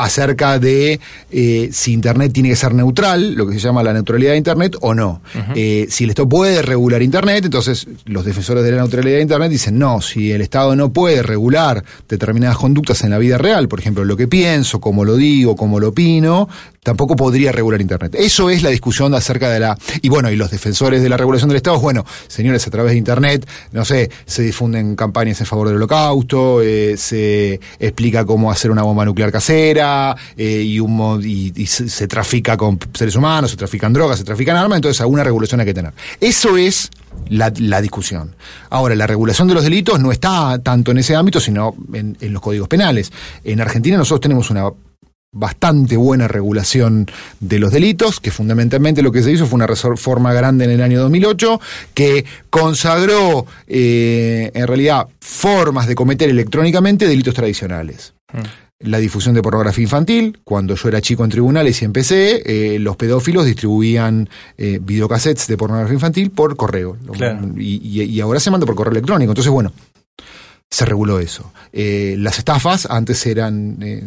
acerca de eh, si Internet tiene que ser neutral, lo que se llama la neutralidad de Internet, o no. Eh, si el Estado puede regular Internet, entonces los defensores de la neutralidad de Internet dicen, no, si el Estado no puede regular determinadas conductas en la vida real, por ejemplo, lo que pienso, cómo lo digo, cómo lo opino, tampoco podría regular Internet. Eso es la discusión acerca de la... Y bueno, y los defensores de la regulación del Estado, bueno, señores, a través de Internet, no sé, se difunden campañas en favor del holocausto, eh, se explica cómo hacer una bomba nuclear casera, eh, y, un, y, se, trafica con seres humanos, se trafican drogas, se trafican armas, entonces alguna regulación hay que tener. Eso es la, discusión. Ahora, la regulación de los delitos no está tanto en ese ámbito, sino en, los códigos penales. En Argentina nosotros tenemos una bastante buena regulación de los delitos, que fundamentalmente lo que se hizo fue una reforma grande en el año 2008, que consagró eh, en realidad formas de cometer electrónicamente delitos tradicionales. La difusión de pornografía infantil, cuando yo era chico en tribunales y empecé, eh, los pedófilos distribuían eh, videocassettes de pornografía infantil por correo. Claro. Y, y- y ahora se manda por correo electrónico. Entonces, bueno, se reguló eso. Eh, las estafas antes eran eh,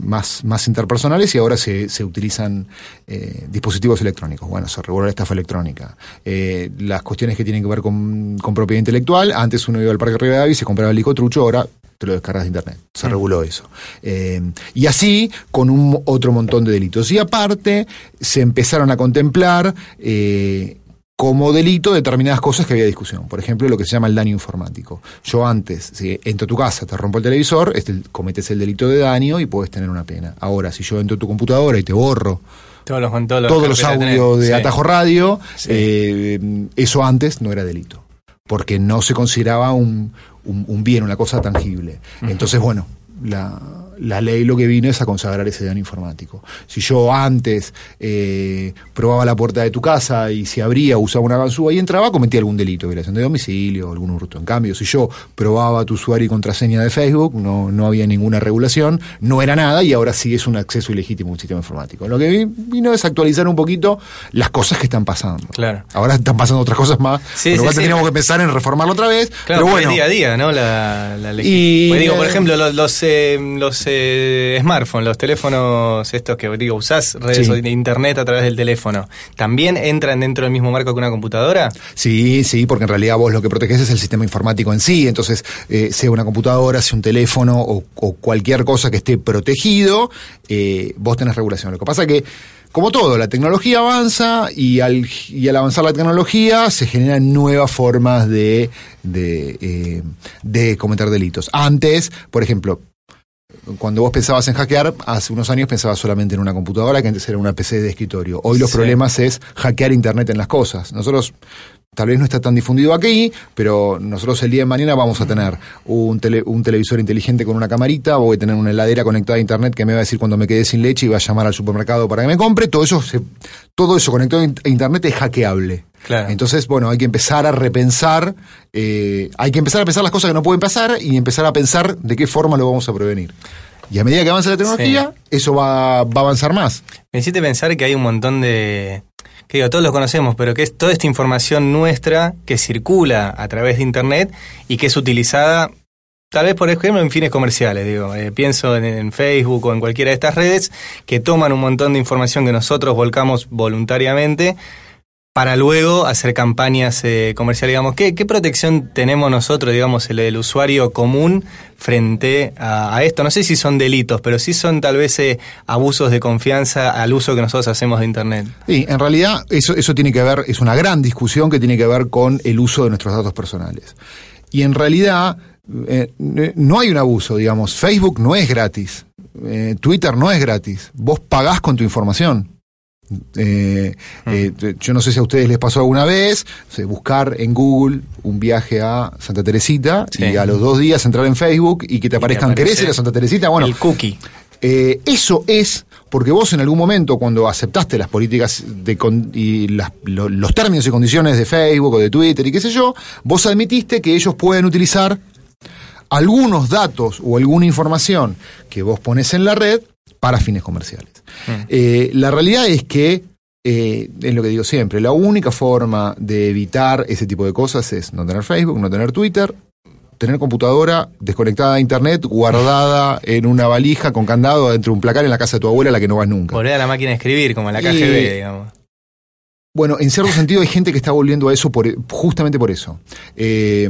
más, más interpersonales y ahora se, se utilizan eh, dispositivos electrónicos. Bueno, se reguló la estafa electrónica. Eh, las cuestiones que tienen que ver con, con propiedad intelectual, antes uno iba al Parque Rivadavia y se compraba el disco trucho, ahora te lo descargas de internet. Se reguló eso. Eh, y así con un otro montón de delitos. Y aparte se empezaron a contemplar eh, como delito determinadas cosas que había discusión. Por ejemplo, lo que se llama el daño informático. Yo antes, si entro a tu casa, te rompo el televisor, este, cometes el delito de daño y puedes tener una pena. Ahora, si yo entro a tu computadora y te borro Todos los, todos los, todos los carpetas audios de Sí. Atajo Radio, Sí. eh, eso antes no era delito, porque no se consideraba un, un- un bien, una cosa tangible. Entonces, bueno, la, la ley lo que vino es a consagrar ese daño informático. Si yo antes eh, probaba la puerta de tu casa y se abría, usaba una ganzúa y entraba, cometía algún delito, violación de domicilio, algún hurto. En cambio, si yo probaba tu usuario y contraseña de Facebook, no, no había ninguna regulación, no era nada y ahora sí es un acceso ilegítimo a un sistema informático. Lo que vi- vino es actualizar un poquito las cosas que están pasando. Claro. Ahora están pasando otras cosas más, Sí, pero sí, sí. tendríamos que pensar en reformarlo otra vez. Claro, pero bueno, día a día, ¿no? La, la ley. Y- Pues digo, por ejemplo, los, los, eh, los eh, smartphones, los teléfonos estos que digo, usás redes Sí. de internet a través del teléfono, ¿también entran dentro del mismo marco que una computadora? Sí, sí, porque en realidad vos lo que proteges es el sistema informático en sí, entonces eh, sea una computadora, sea un teléfono o, o cualquier cosa que esté protegido, eh, vos tenés regulación. Lo que pasa que, como todo, la tecnología avanza y al, y al avanzar la tecnología se generan nuevas formas de, de, eh, de cometer delitos. Antes, por ejemplo, cuando vos pensabas en hackear, hace unos años pensabas solamente en una computadora, que antes era una PC de escritorio. Hoy los Sí. problemas es hackear Internet en las cosas. Nosotros, tal vez no está tan difundido aquí, pero nosotros el día de mañana vamos a tener un, tele- un televisor inteligente con una camarita, voy a tener una heladera conectada a Internet que me va a decir cuando me quedé sin leche y va a llamar al supermercado para que me compre. Todo eso, se- todo eso conectado a Internet es hackeable. Claro. Entonces, bueno, hay que empezar a repensar, eh, hay que empezar a pensar las cosas que no pueden pasar y empezar a pensar de qué forma lo vamos a prevenir. Y a medida que avanza la tecnología, eso va, va a avanzar más. Me hiciste pensar que hay un montón de... que digo, todos los conocemos, pero que es toda esta información nuestra que circula a través de Internet y que es utilizada, tal vez por ejemplo, en fines comerciales. Digo, Eh, pienso en, en Facebook o en cualquiera de estas redes que toman un montón de información que nosotros volcamos voluntariamente para luego hacer campañas eh, comerciales, digamos, ¿qué, ¿qué protección tenemos nosotros, digamos, el, usuario común frente a, esto? No sé si son delitos, pero sí son tal vez eh, abusos de confianza al uso que nosotros hacemos de Internet. Sí, en realidad eso, eso tiene que ver, es una gran discusión que tiene que ver con el uso de nuestros datos personales. Y en realidad eh, no hay un abuso, digamos, Facebook no es gratis, Twitter no es gratis, vos pagás con tu información. Eh, eh, yo no sé si a ustedes les pasó alguna vez o sea, buscar en Google un viaje a Santa Teresita Sí. y a los dos días entrar en Facebook y que te aparezcan ¿querés ir a Santa Teresita? Bueno, el cookie. eh, eso es porque vos en algún momento, cuando aceptaste las políticas de con- y las- lo- los términos y condiciones de Facebook o de Twitter y qué sé yo, vos admitiste que ellos pueden utilizar algunos datos o alguna información que vos pones en la red para fines comerciales. Eh, la realidad es que, eh, es lo que digo siempre, la única forma de evitar ese tipo de cosas es no tener Facebook, no tener Twitter, tener computadora desconectada a internet, guardada en una valija con candado dentro de un placar en la casa de tu abuela a la que no vas nunca. Volver a la máquina de escribir, como en la KGB, Y- digamos. Bueno, en cierto sentido hay gente que está volviendo a eso por, justamente por eso. Eh,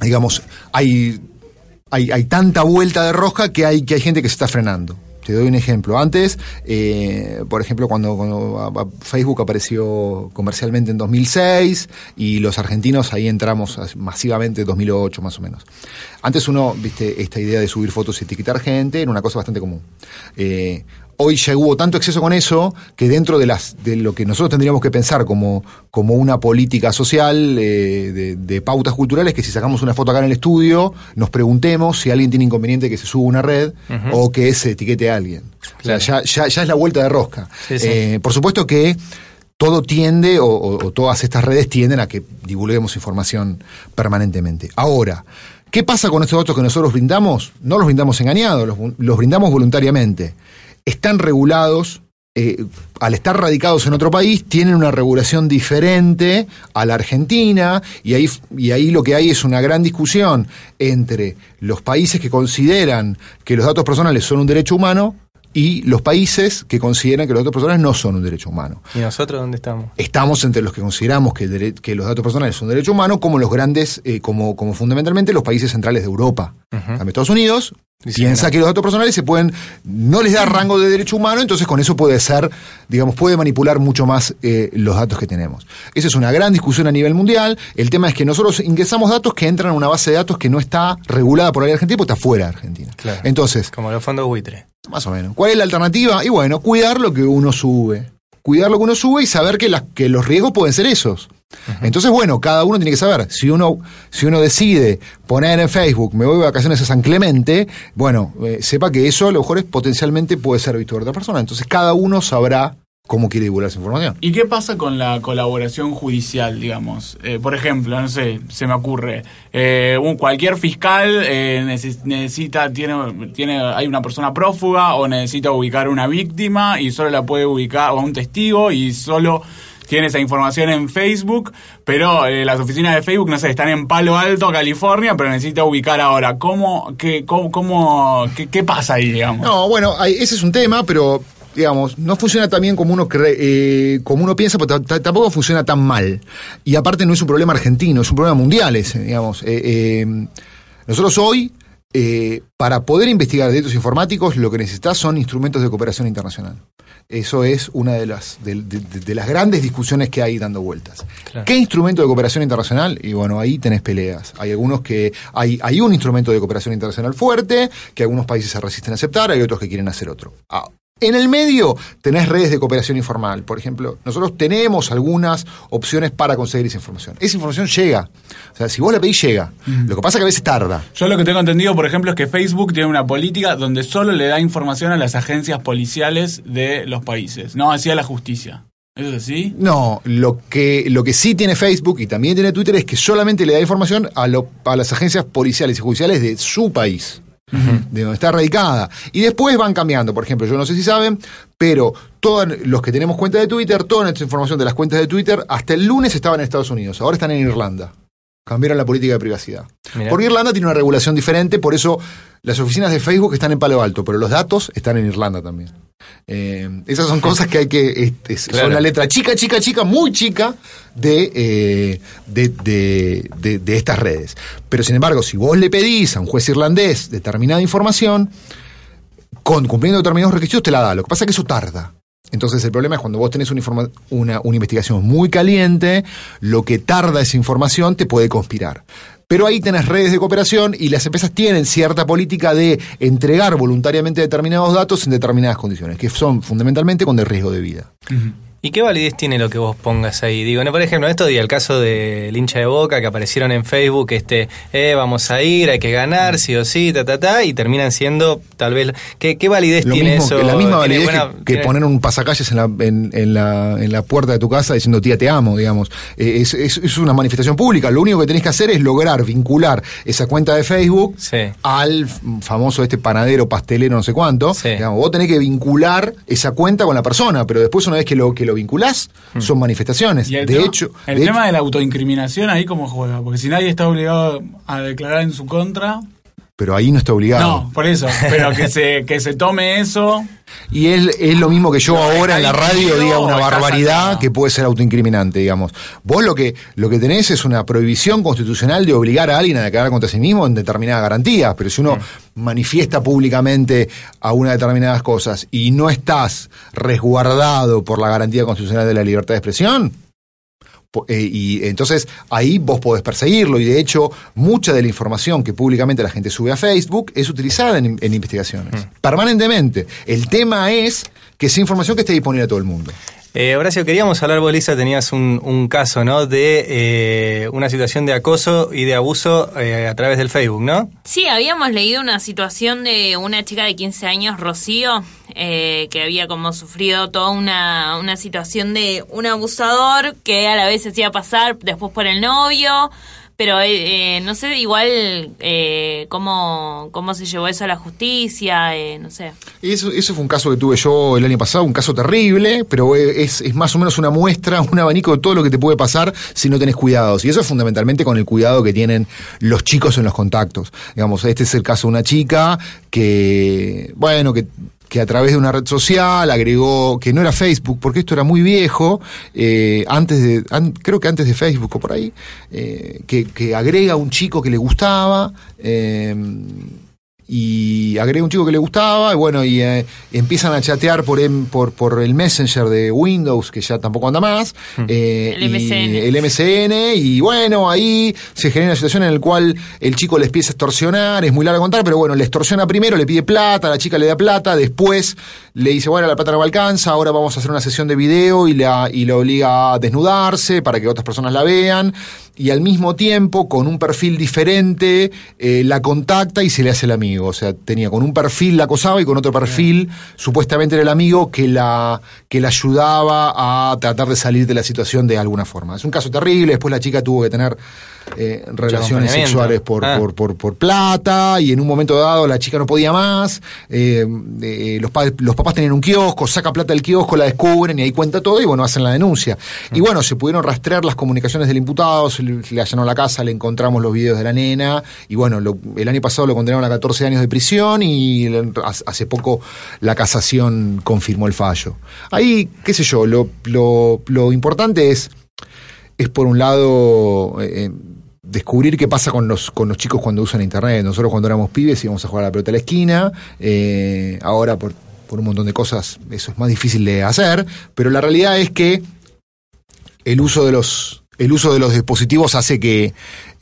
digamos, hay, hay, hay tanta vuelta de rosca que hay, que hay gente que se está frenando. Te doy un ejemplo. Antes, eh, por ejemplo, cuando, Facebook apareció comercialmente en 2006 y los argentinos ahí entramos as- masivamente en 2008 más o menos. Antes uno, viste, esta idea de subir fotos y etiquetar gente era una cosa bastante común. Eh, hoy ya hubo tanto exceso con eso que dentro de las de lo que nosotros tendríamos que pensar como, como una política social eh, de, de pautas culturales que si sacamos una foto acá en el estudio nos preguntemos si alguien tiene inconveniente que se suba una red o que se etiquete a alguien. Claro. O sea, ya, ya, ya es la vuelta de rosca. Sí, sí. Eh, por supuesto que todo tiende, o, o- o todas estas redes tienden a que divulguemos información permanentemente. Ahora, ¿qué pasa con estos datos que nosotros brindamos? No los brindamos engañados, los, los brindamos voluntariamente. Están regulados, eh, al estar radicados en otro país, tienen una regulación diferente a la Argentina, y ahí, y ahí lo que hay es una gran discusión entre los países que consideran que los datos personales son un derecho humano y los países que consideran que los datos personales no son un derecho humano. ¿Y nosotros dónde estamos? Estamos entre los que consideramos que, el dere- que los datos personales son un derecho humano, como los grandes, eh, como, como fundamentalmente los países centrales de Europa. En Estados Unidos piensa que los datos personales se pueden, no les da rango de derecho humano, entonces con eso puede ser, digamos, puede manipular mucho más eh, los datos que tenemos. Esa es una gran discusión a nivel mundial. El tema es que nosotros ingresamos datos que entran a una base de datos que no está regulada por la ley argentina, porque está fuera de Argentina. Claro. Entonces, Como los fondos buitre. Más o menos. ¿Cuál es la alternativa? Y bueno, cuidar lo que uno sube. Cuidar lo que uno sube y saber que, las, que los riesgos pueden ser esos. Entonces, bueno, cada uno tiene que saber. Si uno, si uno decide poner en Facebook, me voy de vacaciones a San Clemente, bueno, eh, sepa que eso a lo mejor es, potencialmente puede ser visto por otra persona. Entonces, cada uno sabrá cómo quiere divulgar esa información. ¿Y qué pasa con la colaboración judicial, digamos? Eh, por ejemplo, no sé, se me ocurre, eh, un, cualquier fiscal eh, neces- necesita, tiene, tiene, hay una persona prófuga o necesita ubicar una víctima y solo la puede ubicar, o a un testigo y solo tiene esa información en Facebook, pero eh, las oficinas de Facebook, no sé, están en Palo Alto, California, pero necesita ubicar ahora. ¿Cómo, qué, cómo, cómo- qué, qué pasa ahí, digamos? No, bueno, hay- ese es un tema, pero digamos, no funciona tan bien como uno cree, eh, como uno piensa, pero ta- ta- tampoco funciona tan mal. Y aparte no es un problema argentino, es un problema mundial ese, digamos. Eh, eh, nosotros hoy, para poder investigar delitos informáticos, lo que necesitas son instrumentos de cooperación internacional. Eso es una de las, de, de- de- de las grandes discusiones que hay dando vueltas. Claro. ¿Qué instrumento de cooperación internacional? Y bueno, ahí tenés peleas. Hay algunos que. Hay, hay un instrumento de cooperación internacional fuerte, que algunos países se resisten a aceptar, hay otros que quieren hacer otro. Ah, en el medio tenés redes de cooperación informal. Por ejemplo, nosotros tenemos algunas opciones para conseguir esa información. Esa información llega. O sea, si vos la pedís, llega. Lo que pasa es que a veces tarda. Yo lo que tengo entendido, por ejemplo, es que Facebook tiene una política donde solo le da información a las agencias policiales de los países, no hacia la justicia. ¿Eso es así? No, lo que, lo que sí tiene Facebook y también tiene Twitter es que solamente le da información a, lo- a las agencias policiales y judiciales de su país. De donde está radicada. Y después van cambiando. Por ejemplo, yo no sé si saben, pero todos los que tenemos cuenta de Twitter, toda nuestra información de las cuentas de Twitter, hasta el lunes estaban en Estados Unidos, ahora están en Irlanda. Cambiaron la política de privacidad. Mirá. Porque Irlanda tiene una regulación diferente, por eso las oficinas de Facebook están en Palo Alto, pero los datos están en Irlanda también. Eh, esas son cosas que hay que. este, Claro. Son la letra chica, chica, chica, muy chica de, eh, de, de- de- de estas redes. Pero sin embargo, si vos le pedís a un juez irlandés determinada información, con, cumpliendo determinados requisitos, te la da. Lo que pasa es que eso tarda. Entonces el problema es cuando vos tenés una, una, investigación muy caliente, lo que tarda esa información te puede conspirar. Pero ahí tenés redes de cooperación y las empresas tienen cierta política de entregar voluntariamente determinados datos en determinadas condiciones, que son fundamentalmente con de riesgo de vida. ¿Y qué validez tiene lo que vos pongas ahí? Digo, no, por ejemplo, estos días, el caso del hincha de Boca que aparecieron en Facebook, este, eh, vamos a ir, hay que ganar, sí o sí, ta, ta, ta, y terminan siendo, tal vez, ¿qué, qué validez Lo tiene mismo, eso? la misma ¿Tiene validez buena- que, poner un pasacalles en la, en, en la, en la puerta de tu casa diciendo tía te amo, digamos. Eh, es, es- es una manifestación pública. Lo único que tenés que hacer es lograr vincular esa cuenta de Facebook Sí. al famoso este panadero, pastelero, no sé cuánto. Sí. Digamos, vos tenés que vincular esa cuenta con la persona, pero después una vez que lo, que lo lo vinculás, son manifestaciones. De tema, hecho, el de tema hecho- de la autoincriminación ahí cómo juega, porque si nadie está obligado a declarar en su contra, pero ahí no está obligado. no, por eso, pero que se que se tome eso, Y es, es lo mismo que yo ahora en la radio diga una barbaridad que puede ser autoincriminante, digamos. Vos lo que, lo que tenés es una prohibición constitucional de obligar a alguien a declarar contra sí mismo en determinadas garantías, pero si uno manifiesta públicamente a una determinadas cosas y no estás resguardado por la garantía constitucional de la libertad de expresión, y entonces ahí vos podés perseguirlo y de hecho mucha de la información que públicamente la gente sube a Facebook es utilizada en, en investigaciones, permanentemente. El tema es que es información que esté disponible a todo el mundo. Eh, Horacio, queríamos hablar, vos, Lisa, tenías un, un caso, ¿no? De eh, una situación de acoso y de abuso eh, a través del Facebook, ¿no? Sí, habíamos leído una situación de una chica de 15 años, Rocío, eh, que había como sufrido toda una, una situación de un abusador que a la vez se hacía pasar después por el novio, pero eh, eh, no sé igual eh, cómo, cómo se llevó eso a la justicia, eh, no sé. Eso, eso fue un caso que tuve yo el año pasado, un caso terrible, pero es, es más o menos una muestra, un abanico de todo lo que te puede pasar si no tenés cuidados. Y eso es fundamentalmente con el cuidado que tienen los chicos en los contactos. Digamos, este es el caso de una chica que, bueno, que que a través de una red social agregó, que no era Facebook, porque esto era muy viejo, eh, antes de, creo que antes de Facebook o por ahí, eh, que, agrega un chico que le gustaba, eh, y agrega un chico que le gustaba, y bueno, y eh, empiezan a chatear por, em- por, por el Messenger de Windows, que ya tampoco anda más, eh, El y MSN. el MSN, y bueno, ahí se genera una situación en la cual el chico le empieza a extorsionar, es muy largo contar, pero bueno, le extorsiona primero, le pide plata, la chica le da plata, después le dice, bueno, la plata no me alcanza, ahora vamos a hacer una sesión de video y la, y la obliga a desnudarse para que otras personas la vean, y al mismo tiempo, con un perfil diferente, eh, la contacta y se le hace el amigo. O sea, tenía con un perfil la acosaba y con otro perfil, supuestamente era el amigo que la, que la ayudaba a tratar de salir de la situación de alguna forma. Es un caso terrible, después la chica tuvo que tener eh, relaciones sexuales por, Ah. por, por, por plata y en un momento dado la chica no podía más, eh, eh, los, padres, los papás tenían un kiosco, saca plata del kiosco, la descubren y ahí cuenta todo y bueno, hacen la denuncia. Y bueno, se pudieron rastrear las comunicaciones del imputado, se le, le allanó la casa, le encontramos los videos de la nena y bueno, lo- el año pasado lo condenaron a 14 años de prisión y hace poco la casación confirmó el fallo. Ahí, qué sé yo, lo, lo, lo importante es es por un lado eh, descubrir qué pasa con los, con los chicos cuando usan internet. Nosotros cuando éramos pibes íbamos a jugar a la pelota a la esquina, eh, ahora por, por un montón de cosas eso es más difícil de hacer, pero la realidad es que el uso de los el uso de los dispositivos hace que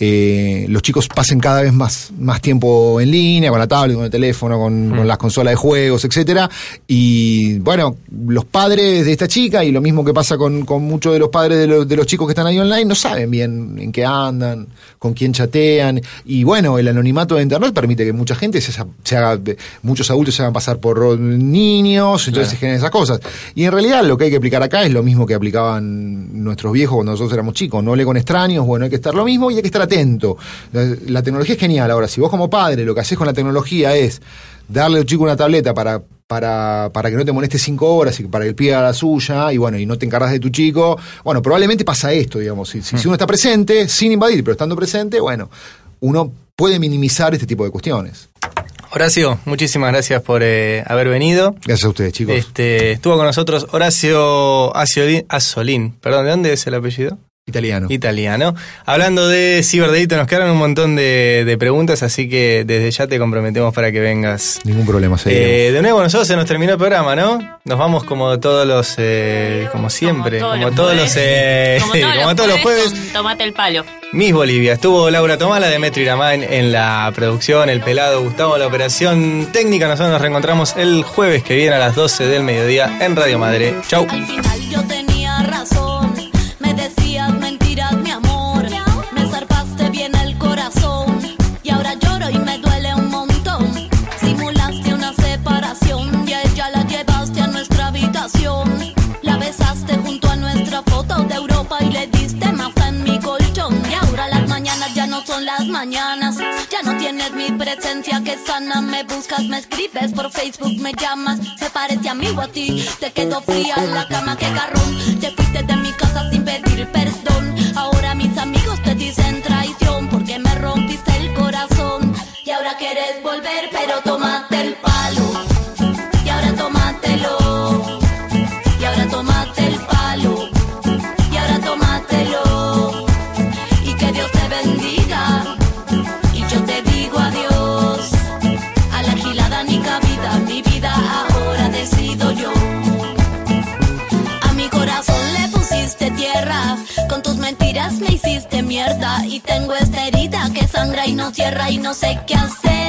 eh, los chicos pasen cada vez más, más tiempo en línea, con la tablet, con el teléfono, con, con las consolas de juegos, etcétera. Y bueno, los padres de esta chica, y lo mismo que pasa con, con muchos de los padres de los, de los chicos que están ahí online, no saben bien en qué andan, con quién chatean. Y bueno, el anonimato de internet permite que mucha gente se, se haga, muchos adultos se hagan pasar por niños, entonces se generan esas cosas. Y en realidad lo que hay que aplicar acá es lo mismo que aplicaban nuestros viejos cuando nosotros éramos chicos. No lee con extraños, bueno, hay que estar lo mismo y hay que estar atento. La, la tecnología es genial. Ahora, si vos como padre lo que haces con la tecnología es darle al chico una tableta para, para, para que no te moleste cinco horas y para que el pie haga la suya, y bueno, y no te encargas de tu chico, bueno, probablemente pasa esto, digamos. Si, si, si uno está presente, sin invadir, pero estando presente, bueno, uno puede minimizar este tipo de cuestiones. Horacio, muchísimas gracias por eh, haber venido. Gracias a ustedes, chicos. Este, estuvo con nosotros Horacio Aciolín, Asolín. Perdón, ¿de dónde es el apellido? Italiano. Italiano. Hablando de ciberdelito, nos quedaron un montón de, de preguntas, así que desde ya te comprometemos para que vengas. Ningún problema. Eh, de nuevo, nosotros se nos terminó el programa, ¿no? Nos vamos como todos los, eh, como siempre, Como como, todos todos los eh, Como todos, como los, todos los jueves, con Tomate el palo. Miss Bolivia. Estuvo Laura Tomala, Demetrio Iramán en la producción, el pelado Gustavo la operación técnica. Nosotros nos reencontramos el jueves que viene a las 12 del mediodía en Radio Madre. Chau. Tienes mi presencia que sana. Me buscas, me escribes por Facebook, me llamas. Me parece amigo a ti, te quedo fría en la cama, que garrón. Te fuiste de mi casa sin pedir perdón. Ahora mis amigos te dicen traición porque me rompiste el corazón. Y ahora quieres volver, pero tómate Y tengo esta herida que sangra y no cierra y no sé qué hacer.